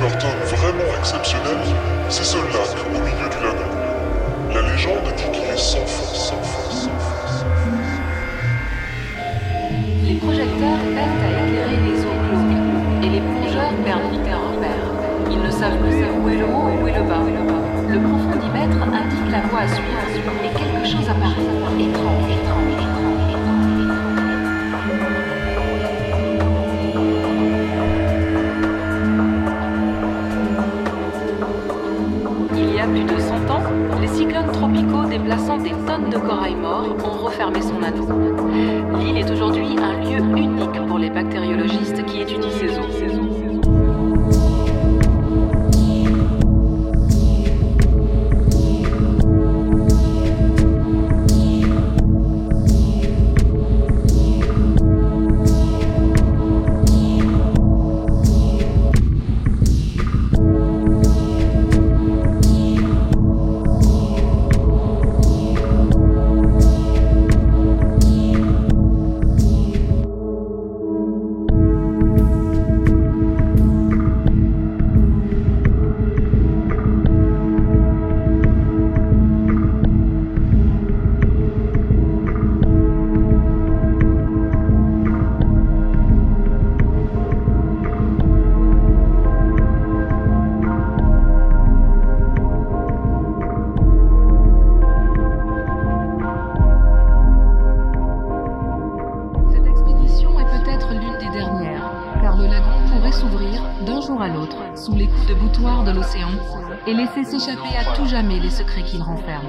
Burton vraiment exceptionnel, c'est ce lac au milieu du lagon. La légende dit qu'il est sans fond, sans fond, sans fond. Les projecteurs peinent à éclairer les eaux glauques et les plongeurs perdent leur repère. Ils ne savent plus où est le haut où est le bas. Plus de 100 ans, les cyclones tropicaux déplaçant des tonnes de corail morts ont refermé son anneau. L'île est aujourd'hui un lieu unique pour les bactériologistes qui étudient d'un jour à l'autre sous les coups de boutoir de l'océan et laisser s'échapper à tout jamais les secrets qu'il renferme.